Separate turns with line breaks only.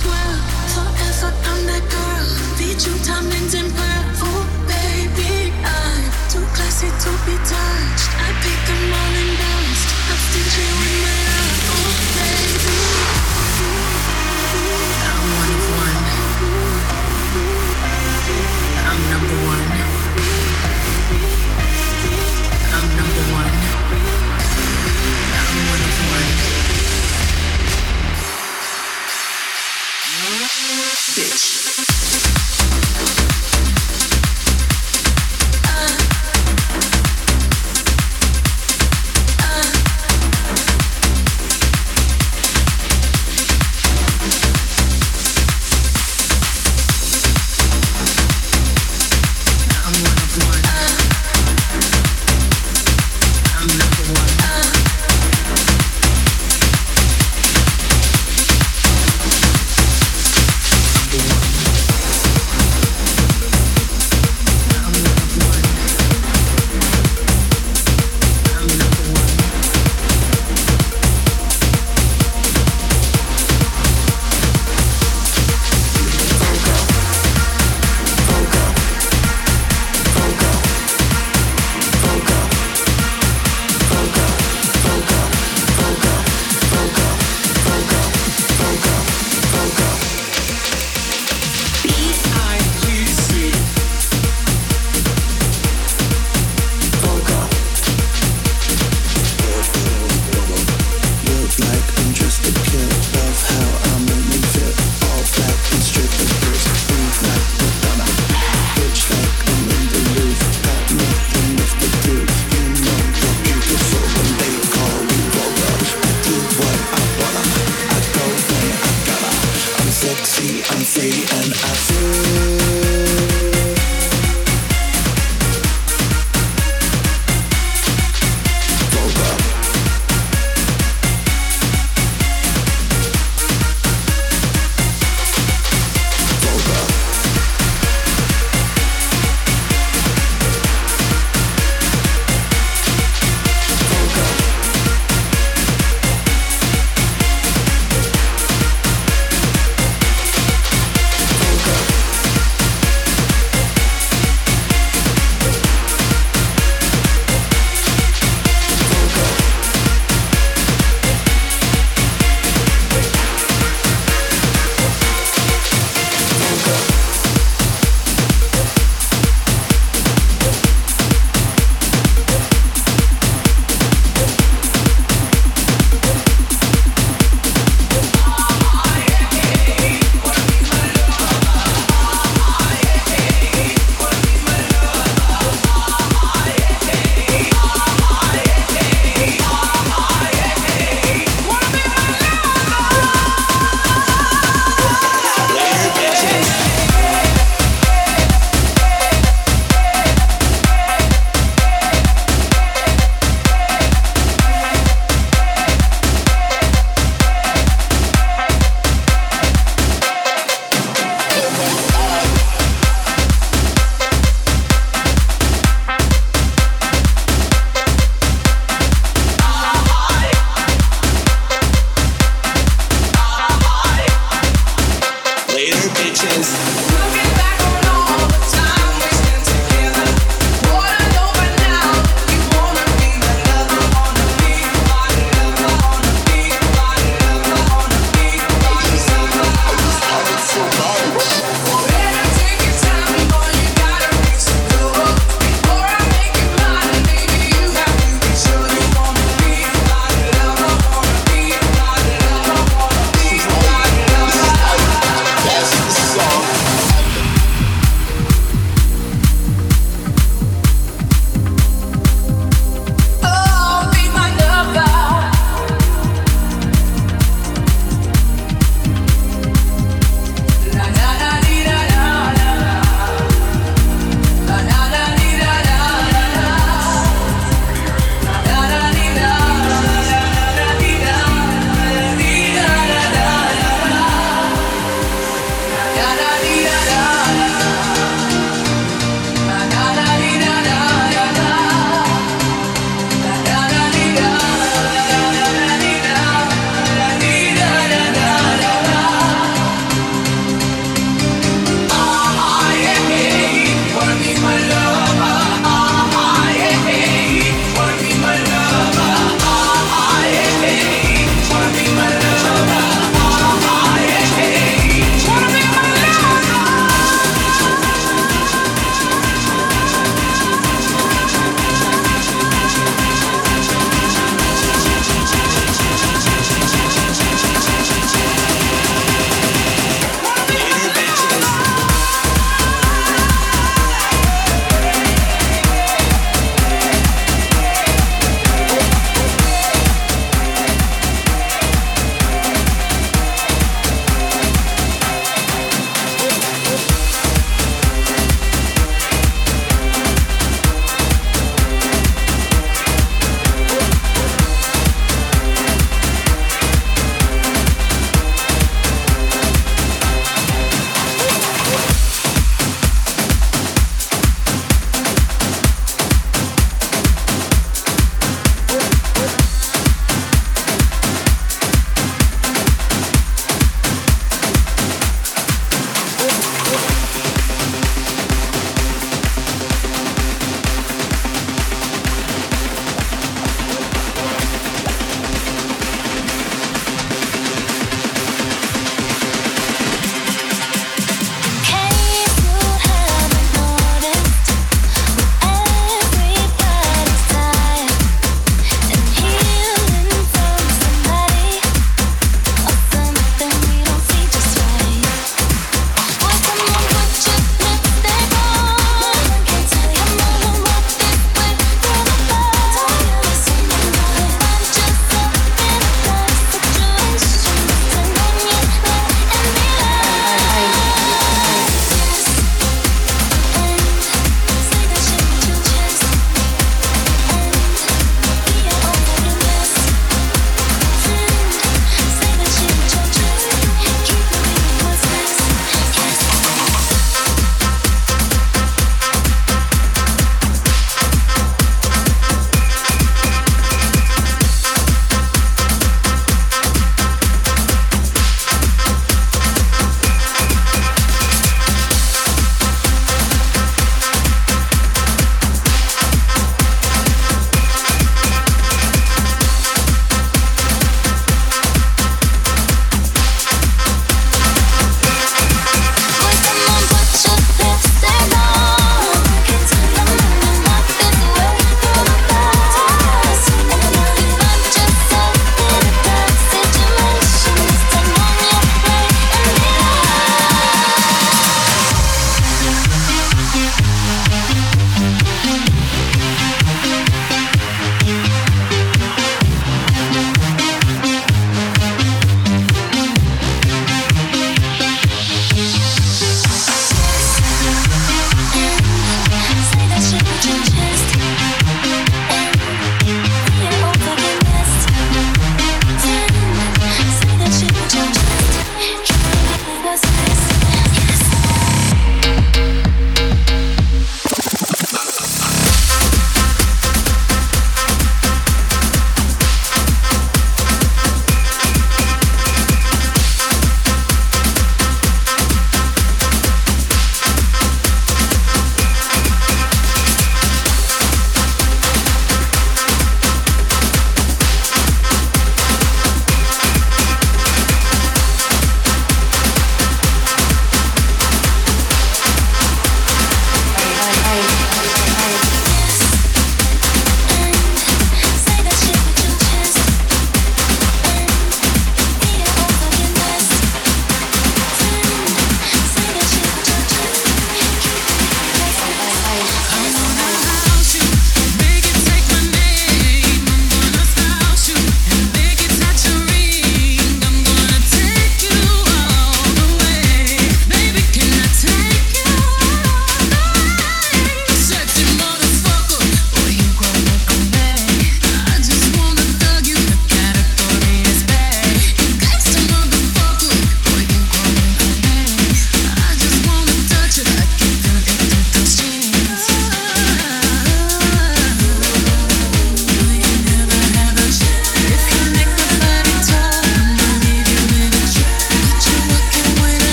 forever I'm that girl. Diamonds and baby, I'm too classy to be touched. I pick them all and bounced. I'm still you in my